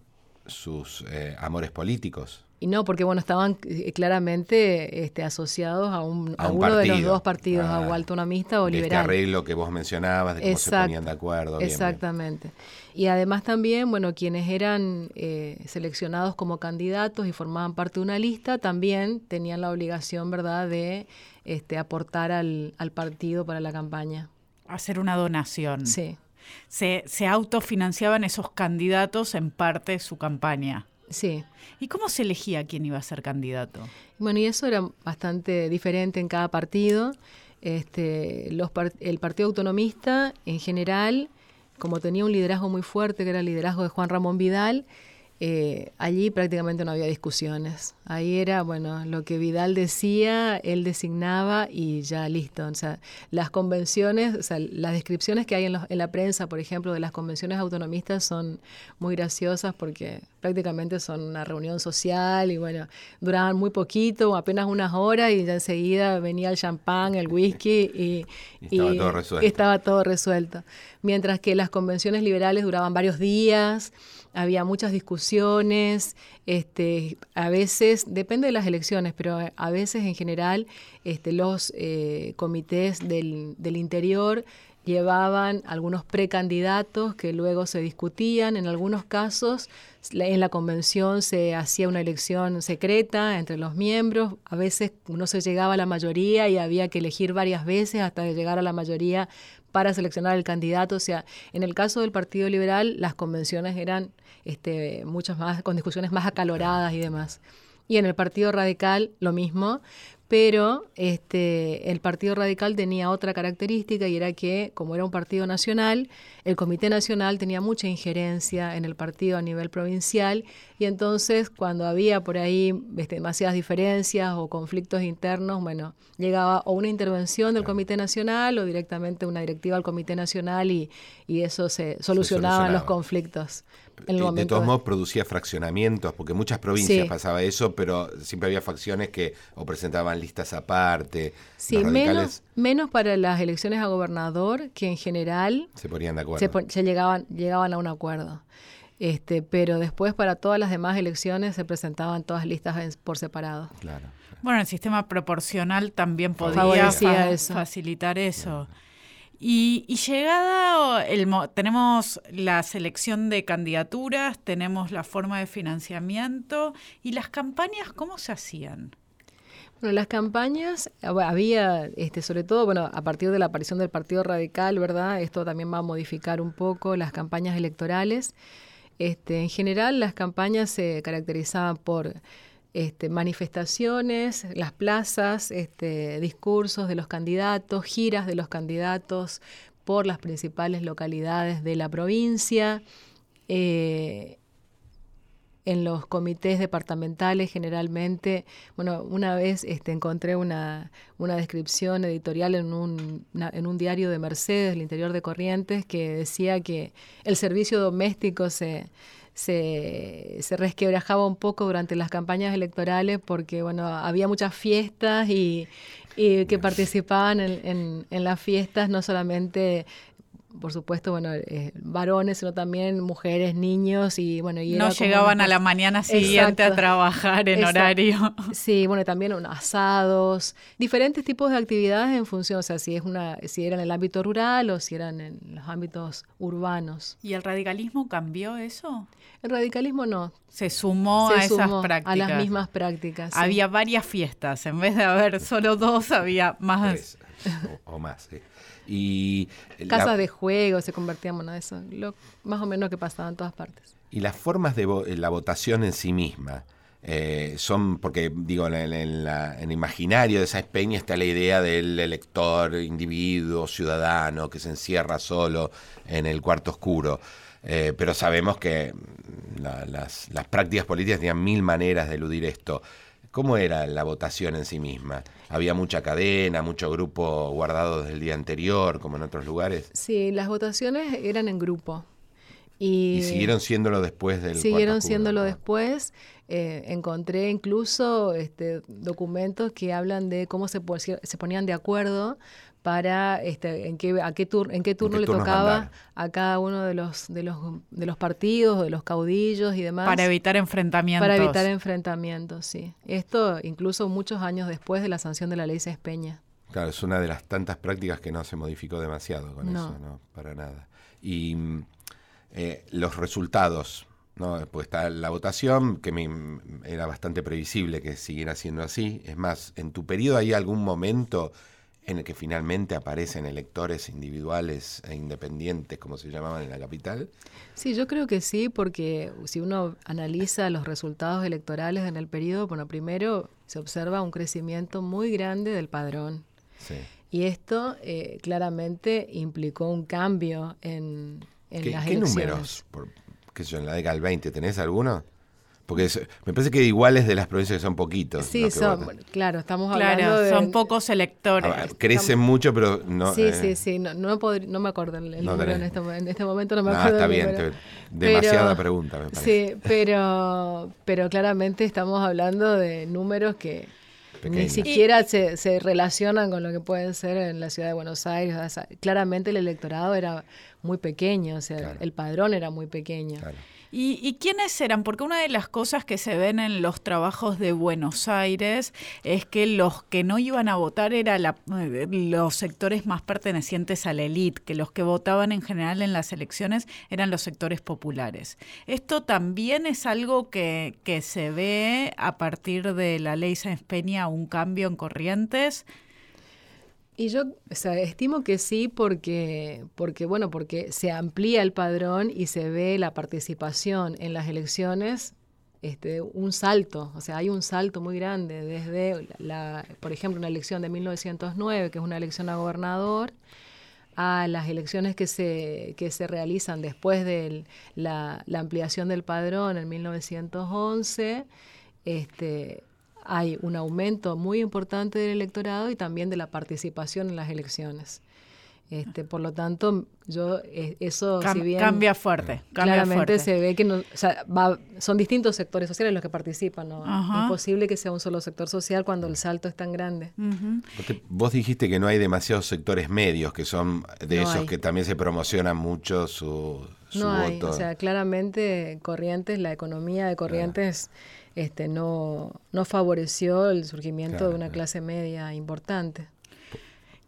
sus eh, amores políticos. Y no, porque bueno, estaban eh, claramente este, asociados a, un, a, uno de los dos partidos, a, o autonomista o liberal. Este arreglo que vos mencionabas, de cómo se ponían de acuerdo. exactamente. Y además también, bueno, quienes eran eh, seleccionados como candidatos y formaban parte de una lista, también tenían la obligación, ¿verdad?, de este, aportar al, al partido para la campaña. Hacer una donación. Sí. Se, se autofinanciaban esos candidatos en parte de su campaña. Sí. ¿Y cómo se elegía quién iba a ser candidato? Bueno, y eso era bastante diferente en cada partido. Este, los el Partido Autonomista, en general, como tenía un liderazgo muy fuerte, que era el liderazgo de Juan Ramón Vidal, eh, allí prácticamente no había discusiones. Ahí era, bueno, lo que Vidal decía, él designaba y ya listo. O sea, las convenciones, o sea, las descripciones que hay en, en la prensa, por ejemplo, de las convenciones autonomistas son muy graciosas porque prácticamente son una reunión social y bueno, duraban muy poquito, apenas unas horas y ya enseguida venía el champán, el whisky y, estaba, todo resuelto. estaba todo resuelto. Mientras que las convenciones liberales duraban varios días había muchas discusiones, este, a veces, depende de las elecciones, pero a veces en general este, los eh, comités del, del interior llevaban algunos precandidatos que luego se discutían. En algunos casos, en la convención se hacía una elección secreta entre los miembros. A veces no se llegaba a la mayoría y había que elegir varias veces hasta llegar a la mayoría para seleccionar el candidato. O sea, en el caso del Partido Liberal, las convenciones eran este, muchas más, con discusiones más acaloradas y demás. Y en el Partido Radical lo mismo, pero este, el Partido Radical tenía otra característica y era que, como era un partido nacional, el Comité Nacional tenía mucha injerencia en el partido a nivel provincial y entonces cuando había por ahí este, demasiadas diferencias o conflictos internos, bueno, llegaba o una intervención del Comité Nacional o directamente una directiva al Comité Nacional y, y eso se solucionaba los conflictos. En de todos modos producía fraccionamientos, porque muchas provincias pasaba eso, pero siempre había facciones que o presentaban listas aparte. Sí, menos, menos para las elecciones a gobernador, que en general se ponían de acuerdo. Se, llegaban, llegaban a un acuerdo. Este, pero después para todas las demás elecciones se presentaban todas listas por separado. Claro. Bueno, el sistema proporcional también podía facilitar eso. Y, llegada, el, tenemos la selección de candidaturas, tenemos la forma de financiamiento y las campañas, ¿cómo se hacían? Bueno, las campañas, había, este, sobre todo, bueno, a partir de la aparición del Partido Radical, ¿verdad? Esto también va a modificar un poco las campañas electorales. Este, en general, las campañas se caracterizaban por este, manifestaciones, las plazas, este, discursos de los candidatos, giras de los candidatos por las principales localidades de la provincia. Eh, en los comités departamentales generalmente, bueno, una vez este, encontré una, una descripción editorial en un, en un diario de Mercedes, el interior de Corrientes, que decía que el servicio doméstico se, se, se resquebrajaba un poco durante las campañas electorales porque bueno, había muchas fiestas y, que participaban en, en, las fiestas no solamente por supuesto, bueno, eh, varones, sino también mujeres, niños y bueno. Y no llegaban a la mañana siguiente a trabajar en horario. Sí, bueno, también asados, diferentes tipos de actividades en función, o sea, si es una, si era en el ámbito rural o si eran en los ámbitos urbanos. ¿Y el radicalismo cambió eso? El radicalismo no. Se sumó a esas prácticas. A las mismas prácticas. Había varias fiestas, en vez de haber solo dos, había más. o, más, sí. Y Casas de juego se convertían en eso, lo, más o menos que pasaba en todas partes. Y las formas de eh, la votación en sí misma, eh, son, porque digo, en, el imaginario de esa peña está la idea del elector, individuo, ciudadano, que se encierra solo en el cuarto oscuro. Eh, pero sabemos que las, las prácticas políticas tenían mil maneras de eludir esto. ¿Cómo era la votación en sí misma? ¿Había mucha cadena, mucho grupo guardado desde el día anterior, como en otros lugares? Sí, las votaciones eran en grupo. Y, siguieron siéndolo después del Siguieron siéndolo después. Eh, encontré incluso este, documentos que hablan de cómo se, se ponían de acuerdo para este, en qué, a qué en qué turno le tocaba a cada uno de los, de los de los partidos, de los caudillos y demás. Para evitar enfrentamientos. Para evitar enfrentamientos, sí. Esto incluso muchos años después de la sanción de la ley Cespeña. Claro, es una de las tantas prácticas que no se modificó demasiado con eso, no, para nada. Y eh, los resultados, ¿no? Pues está la votación, que me, era bastante previsible que siguiera siendo así. Es más, ¿en tu periodo hay algún momento en el que finalmente aparecen electores individuales e independientes, como se llamaban en la capital? Sí, yo creo que sí, porque si uno analiza los resultados electorales en el periodo, bueno, primero se observa un crecimiento muy grande del padrón. Sí. Y esto eh, claramente implicó un cambio en, en ¿Qué, las ¿Qué números? qué sé yo, en la década del 20, ¿tenés alguno? Porque es- me parece que iguales de las provincias que son poquitos. Sí, son, votan. claro, estamos hablando Claro, de... son pocos electores. Ah, crecen mucho, pero no. sí, eh, sí, sí, no, no, no me acuerdo el, el No número en este, en este momento, no me no, acuerdo está el bien. número. demasiada Pero- pregunta, me parece. Sí, pero, pero claramente estamos hablando de números que ni siquiera se, se relacionan con lo que pueden ser en la ciudad de Buenos Aires. O sea, claramente el electorado era muy pequeño, o sea, Claro. el padrón era muy pequeño. Claro. ¿Y, y quiénes eran? Porque una de las cosas que se ven en los trabajos de Buenos Aires es que los que no iban a votar eran los sectores más pertenecientes a la élite, que los que votaban en general en las elecciones eran los sectores populares. Esto también es algo que, que se ve a partir de la ley Sáenz Peña, un cambio en corrientes. Y yo estimo que sí porque, porque, bueno, porque se amplía el padrón y se ve la participación en las elecciones este, un salto, o sea, hay un salto muy grande desde, la, por ejemplo, una elección de 1909, que es una elección a gobernador, a las elecciones que se, que se realizan después de la, la ampliación del padrón en 1911, este, hay un aumento muy importante del electorado y también de la participación en las elecciones. Este, por lo tanto, yo eh, eso Cam- si bien cambia fuerte, cambia claramente fuerte. se ve que no, o sea, va- son distintos sectores sociales los que participan, ¿no? Ajá. Imposible que sea un solo sector social cuando el salto es tan grande. Vos, te- vos dijiste que no hay demasiados sectores medios, que son de No esos hay. que también se promocionan mucho su, su No hay, voto. o sea, claramente Corrientes, la economía de Corrientes este, no, no favoreció el surgimiento Claro, de una clase media importante.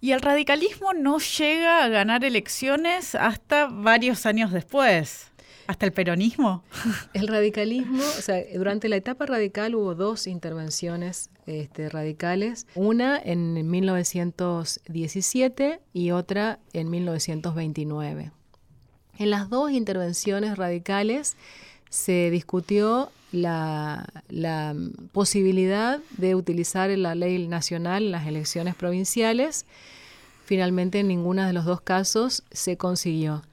Y el radicalismo no llega a ganar elecciones hasta varios años después, hasta el peronismo. El radicalismo, o sea, durante la etapa radical hubo dos intervenciones este, radicales, una en 1917 y otra en 1929. En las dos intervenciones radicales se discutió la, la posibilidad de utilizar la ley nacional en las elecciones provinciales. Finalmente, en ninguno de los dos casos se consiguió.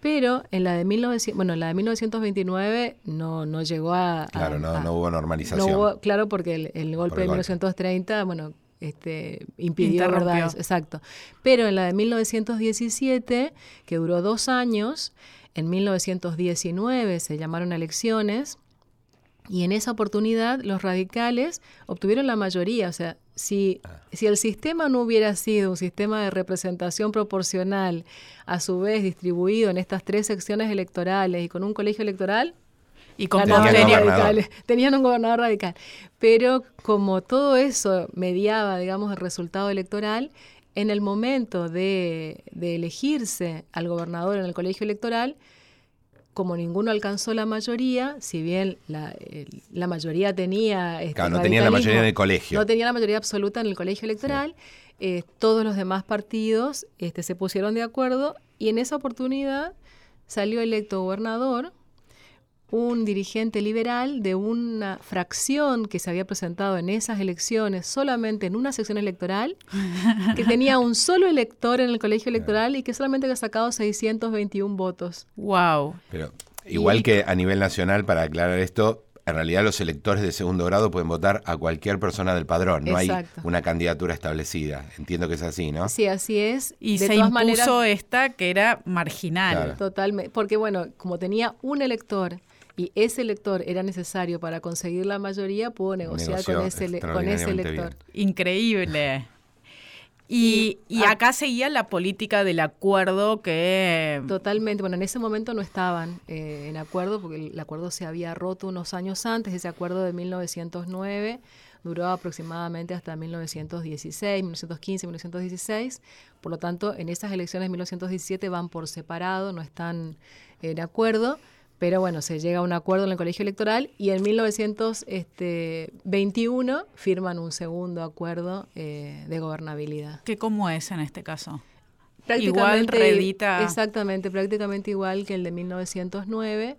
Pero en la de, 1900, bueno, en la de 1929 no, no llegó a... a- Claro, no, a- no hubo normalización. no hubo- claro, porque el, el golpe Por el de golpe. 1930, bueno, este, impidió. ¿verdad? Eso, Exacto. Pero en la de 1917, que duró dos años, en 1919 se llamaron a elecciones y en esa oportunidad los radicales obtuvieron la mayoría. O sea, si, si el sistema no hubiera sido un sistema de representación proporcional, a su vez distribuido en estas tres secciones electorales y con un colegio electoral, Y con Tenían radicales. Tenían un gobernador radical. Pero como todo eso mediaba, digamos, el resultado electoral, en el momento de, de elegirse al gobernador en el colegio electoral, como ninguno alcanzó la mayoría, si bien la, mayoría tenía... este, Claro, no tenía la mayoría en el colegio. No tenía la mayoría absoluta en el colegio electoral. eh, todos los demás partidos este, se pusieron de acuerdo y en esa oportunidad salió electo gobernador un dirigente liberal de una fracción que se había presentado en esas elecciones solamente en una sección electoral, que tenía un solo elector en el colegio electoral y que solamente había sacado 621 votos. Wow. Pero igual que a nivel nacional, para aclarar esto, en realidad los electores de segundo grado pueden votar a cualquier persona del padrón. No Exacto. hay una candidatura establecida. Entiendo que es así, ¿no? Sí, así es. Y de se todas impuso maneras, esta que era marginal. Claro. Totalmente, porque bueno, como tenía un elector y ese elector era necesario para conseguir la mayoría, pudo negociar Negoció con ese, con ese elector. Increíble. Y, y acá seguía la política del acuerdo que... Totalmente, bueno, en ese momento no estaban eh, en acuerdo porque el, el acuerdo se había roto unos años antes, ese acuerdo de 1909 duró aproximadamente hasta 1916, 1915, 1916, por lo tanto en esas elecciones de 1917 van por separado, no están en acuerdo, pero bueno, se llega a un acuerdo en el colegio electoral y en 1921 firman un segundo acuerdo eh, de gobernabilidad. que ¿Cómo es en este caso? Prácticamente, Igual redita- Exactamente, prácticamente igual que el de 1909.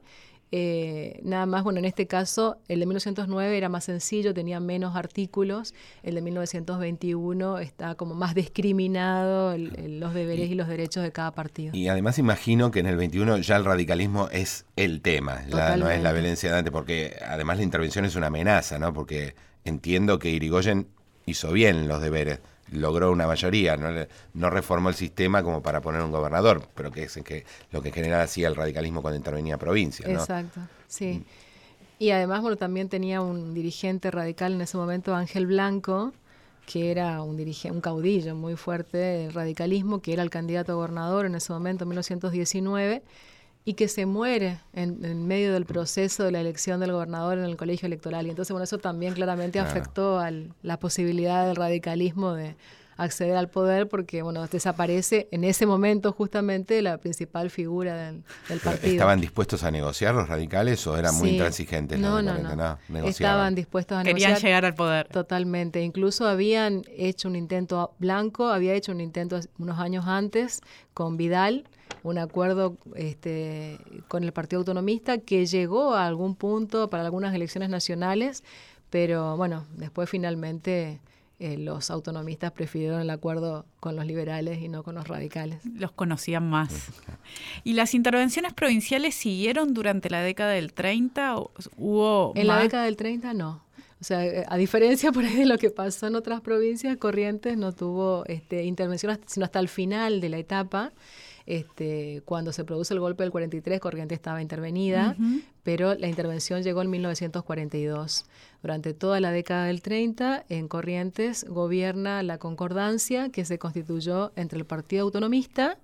Eh, nada más, bueno, en este caso, el de 1909 era más sencillo, tenía menos artículos, el de 1921 está como más discriminado los deberes y, los derechos de cada partido. Y además imagino que en el 21 ya el radicalismo es el tema, ya no es la violencia de antes, porque además la intervención es una amenaza, ¿no? Porque entiendo que Irigoyen hizo bien los deberes logró una mayoría, no, no, reformó el sistema como para poner un gobernador, pero que es que, lo que general hacía el radicalismo cuando intervenía provincia. ¿no? Exacto, sí. Mm. Y además, bueno, también tenía un dirigente radical en ese momento, Ángel Blanco, que era un, dirigente, un caudillo muy fuerte del radicalismo, que era el candidato a gobernador en ese momento, en 1919 y que se muere en, medio del proceso de la elección del gobernador en el colegio electoral. Y entonces, bueno, eso también claramente afectó a la posibilidad del radicalismo de acceder al poder porque, bueno, desaparece en ese momento justamente la principal figura del, partido. ¿Estaban dispuestos a negociar los radicales o eran muy intransigentes? No, no, no. Estaban dispuestos a negociar. Querían llegar al poder. Totalmente. Incluso habían hecho un intento, Blanco había hecho un intento unos años antes con Vidal, un acuerdo este, con el Partido Autonomista que llegó a algún punto para algunas elecciones nacionales, pero bueno, después finalmente eh, los autonomistas prefirieron el acuerdo con los liberales y no con los radicales. Los conocían más. ¿Y las intervenciones provinciales siguieron durante la década del 30? ¿Hubo en la década del 30 no. O sea, eh, a diferencia por ahí de lo que pasó en otras provincias, Corrientes no tuvo este, intervención sino hasta el final de la etapa. Este, cuando se produce el golpe del 43, Corrientes estaba intervenida, pero la intervención llegó en 1942. Durante toda la década del 30, en Corrientes gobierna la concordancia que se constituyó entre el Partido Autonomista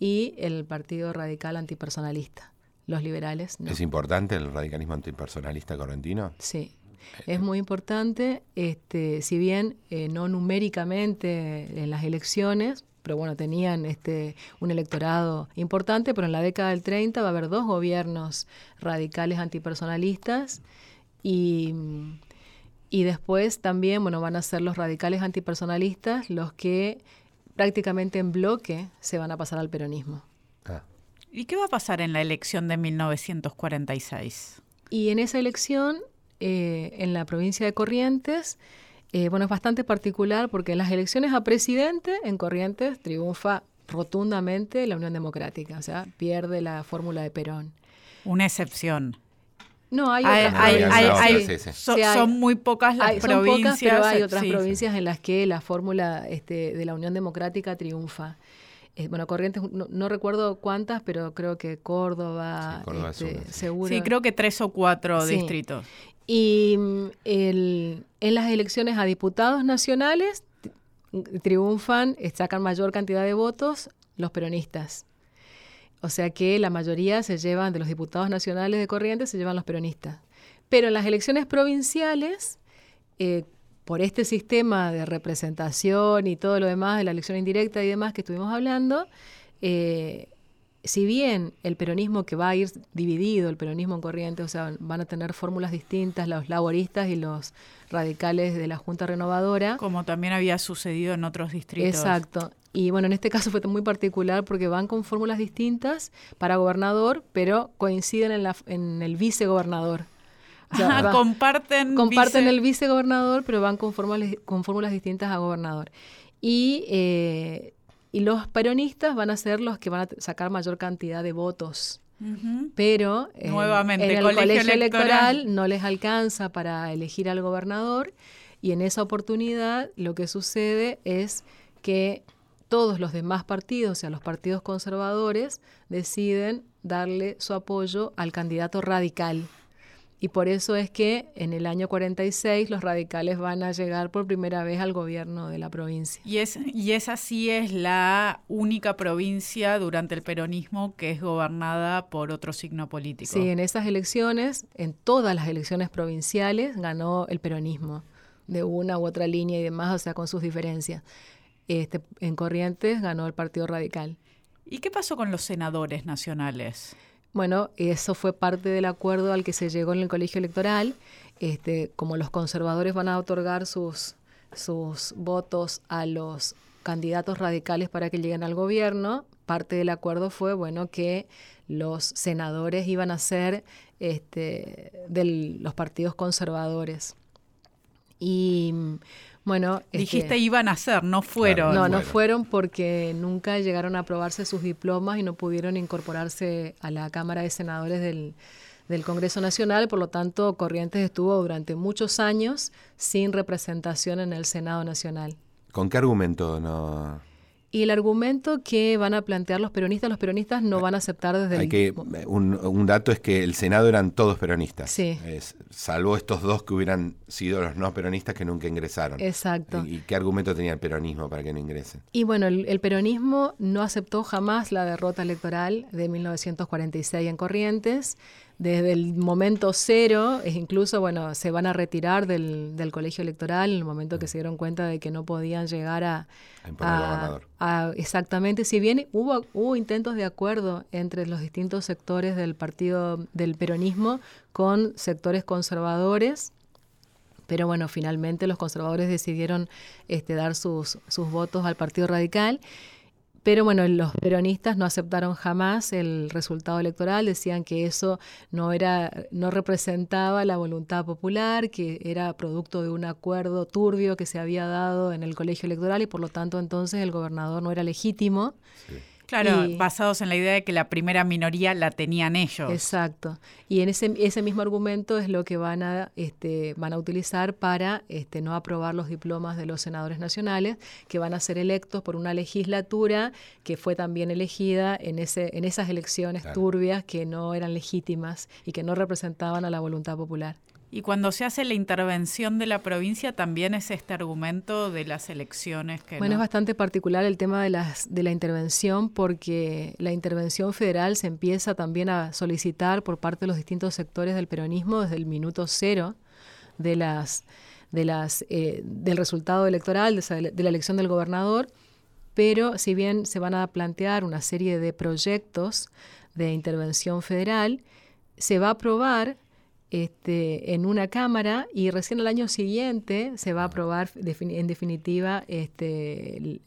y el Partido Radical Antipersonalista, los liberales. ¿Es importante el radicalismo antipersonalista correntino? Sí, es muy importante, este, si bien eh, no numéricamente en las elecciones, pero bueno, tenían este, un electorado importante, pero en la década del 30 va a haber dos gobiernos radicales antipersonalistas y, y después también, bueno, van a ser los radicales antipersonalistas los que prácticamente en bloque se van a pasar al peronismo. Ah. ¿Y qué va a pasar en la elección de 1946? Y en esa elección, eh, en la provincia de Corrientes, eh, bueno, es bastante particular porque en las elecciones a presidente en Corrientes triunfa rotundamente la Unión Democrática, o sea, pierde la fórmula de Perón. Una excepción. No, hay, otras son, muy pocas las provincias. pero hay otras provincias en las que la fórmula este, de la Unión Democrática triunfa. Eh, bueno, Corrientes, no, recuerdo cuántas, pero creo que Córdoba, este, seguro. Sí, creo que tres o cuatro distritos. Y mm, en las elecciones a diputados nacionales triunfan, sacan mayor cantidad de votos los peronistas. O sea que la mayoría se llevan, de los diputados nacionales de Corrientes, se llevan los peronistas. Pero en las elecciones provinciales, eh, por este sistema de representación y todo lo demás, de la elección indirecta y demás que estuvimos hablando, eh, si bien el peronismo que va a ir dividido, el peronismo en corriente, o sea, van a tener fórmulas distintas los laboristas y los radicales de la Junta Renovadora. Como también había sucedido en otros distritos. Exacto. Y bueno, en este caso fue muy particular porque van con fórmulas distintas para gobernador, pero coinciden en, la, en el vicegobernador. O comparten comparten el vicegobernador, pero van con fórmulas, con fórmulas distintas a gobernador. Y eh, y los peronistas van a ser los que van a sacar mayor cantidad de votos. Pero eh, Nuevamente, en el colegio, electoral. no les alcanza para elegir al gobernador y en esa oportunidad lo que sucede es que todos los demás partidos, o sea, los partidos conservadores, deciden darle su apoyo al candidato radical. Y por eso es que en el año 46 los radicales van a llegar por primera vez al gobierno de la provincia. Y, es, y esa sí es la única provincia durante el peronismo que es gobernada por otro signo político. Sí, en esas elecciones, en todas las elecciones provinciales, ganó el peronismo, de una u otra línea y demás, o sea, con sus diferencias. Este, en Corrientes ganó el Partido Radical. ¿Y qué pasó con los senadores nacionales? Bueno, eso fue parte del acuerdo al que se llegó en el colegio electoral. Este, como los conservadores van a otorgar sus, sus votos a los candidatos radicales para que lleguen al gobierno, parte del acuerdo fue, bueno, que los senadores iban a ser este, de los partidos conservadores. Y bueno, este, dijiste iban a ser, no fueron. no, no fueron porque nunca llegaron a aprobarse sus diplomas y no pudieron incorporarse a la Cámara de Senadores del, del Congreso Nacional, por lo tanto Corrientes estuvo durante muchos años sin representación en el Senado Nacional. ¿Con qué argumento no? Y el argumento que van a plantear los peronistas, los peronistas no van a aceptar desde Hay el... Que, un, un, dato es que el Senado eran todos peronistas. Sí. salvo estos dos que hubieran sido los no peronistas que nunca ingresaron. Exacto. ¿Y, qué argumento tenía el peronismo para que no ingresen? Y bueno, el, el, peronismo no aceptó jamás la derrota electoral de 1946 en Corrientes desde el momento cero, es incluso, bueno, se van a retirar del, del, colegio electoral en el momento que se dieron cuenta de que no podían llegar a... A, a, exactamente, si bien hubo, hubo intentos de acuerdo entre los distintos sectores del partido del peronismo con sectores conservadores, pero bueno, finalmente los conservadores decidieron este, dar sus, sus votos al Partido Radical pero bueno, los peronistas no aceptaron jamás el resultado electoral, decían que eso no era, no representaba la voluntad popular, que era producto de un acuerdo turbio que se había dado en el colegio electoral y por lo tanto entonces el gobernador no era legítimo. Claro, basados en la idea de que la primera minoría la tenían ellos. Exacto. Y en ese, ese mismo argumento es lo que van a, este, van a utilizar para este, no aprobar los diplomas de los senadores nacionales, que van a ser electos por una legislatura que fue también elegida en, ese, en esas elecciones turbias que no eran legítimas y que no representaban a la voluntad popular. Y cuando se hace la intervención de la provincia, también es este argumento de las elecciones que. Bueno, es bastante particular el tema de, las, de la intervención, porque la intervención federal se empieza también a solicitar por parte de los distintos sectores del peronismo desde el minuto cero de las, de las, eh, del resultado electoral, de, de la elección del gobernador. Pero si bien se van a plantear una serie de proyectos de intervención federal, se va a aprobar este, en una cámara y recién el año siguiente se va a aprobar en definitiva este,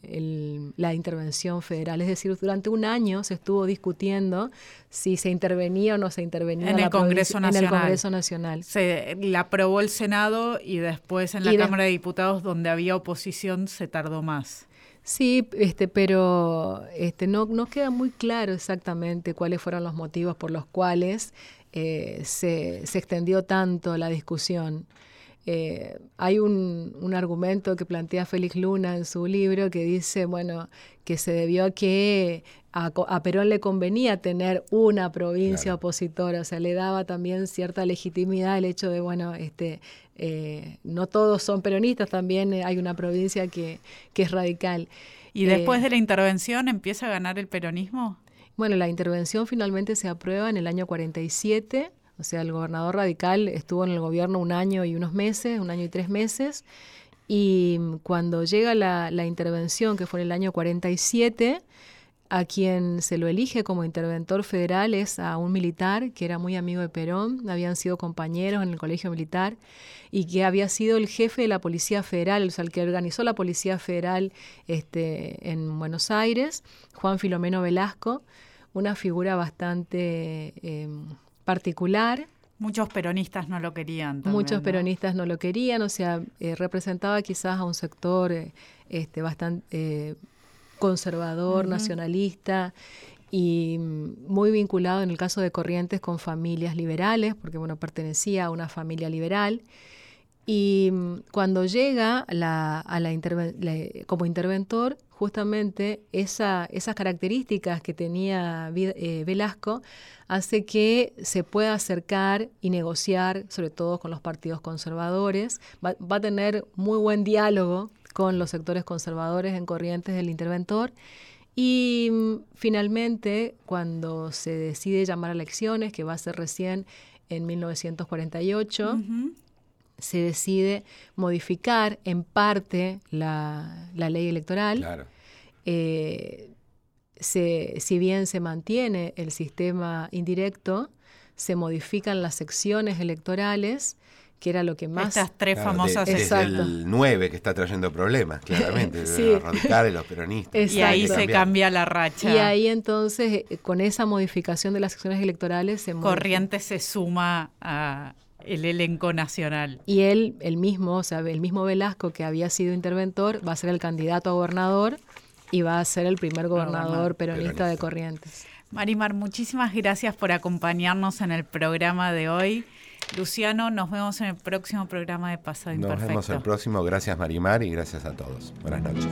la intervención federal. Es decir, durante un año se estuvo discutiendo si se intervenía o no se intervenía en, el, Congreso Nacional. en el Congreso Nacional. Se la aprobó el Senado y después en la Cámara de Diputados, donde había oposición, se tardó más. Sí, este, pero este, no, no queda muy claro exactamente cuáles fueron los motivos por los cuales eh, se, se, extendió tanto la discusión. Eh, hay un, un, argumento que plantea Félix Luna en su libro que dice, bueno, que se debió a que a, a Perón le convenía tener una provincia opositora, o sea, le daba también cierta legitimidad el hecho de, bueno, este, eh, no todos son peronistas, también hay una provincia que, que es radical. ¿Y después de la intervención empieza a ganar el peronismo? Bueno, la intervención finalmente se aprueba en el año 47, o sea, el gobernador radical estuvo en el gobierno un año y unos meses, un año y tres meses, y cuando llega la, la intervención, que fue en el año 47, a quien se lo elige como interventor federal es a un militar que era muy amigo de Perón, habían sido compañeros en el colegio militar y que había sido el jefe de la Policía Federal, o sea, el que organizó la Policía Federal este, en Buenos Aires, Juan Filomeno Velasco, una figura bastante em, particular. Muchos peronistas no lo querían. Muchos peronistas no lo querían, o sea, eh, representaba quizás a un sector eh, este, bastante conservador, nacionalista y mm, muy vinculado en el caso de Corrientes con familias liberales, porque bueno, pertenecía a una familia liberal. Y mm, cuando llega a la como interventor, justamente esa, esas características que tenía eh, Velasco hace que se pueda acercar y negociar, sobre todo con los partidos conservadores. Va, va a tener muy buen diálogo con los sectores conservadores en corrientes del interventor. Y mm, finalmente, cuando se decide llamar a elecciones, que va a ser recién en 1948, se decide modificar en parte la, ley electoral. Eh, si bien se mantiene el sistema indirecto, se modifican las secciones electorales que era lo que más... Estas tres famosas... De, desde el 9 que está trayendo problemas, claramente, sí. los radicales, los peronistas. Y ahí se cambia la racha. Y ahí entonces, eh, con esa modificación de las secciones electorales... Se Corrientes se suma a el elenco nacional. Y él, el mismo, o sea, el mismo Velasco que había sido interventor, va a ser el candidato a gobernador y va a ser el primer gobernador peronista, de Corrientes. Marimar, muchísimas gracias por acompañarnos en el programa de hoy. Luciano, nos vemos en el próximo programa de Pasado Imperfecto. Nos vemos el próximo. Gracias Marimar y gracias a todos. Buenas noches.